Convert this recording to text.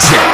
Check.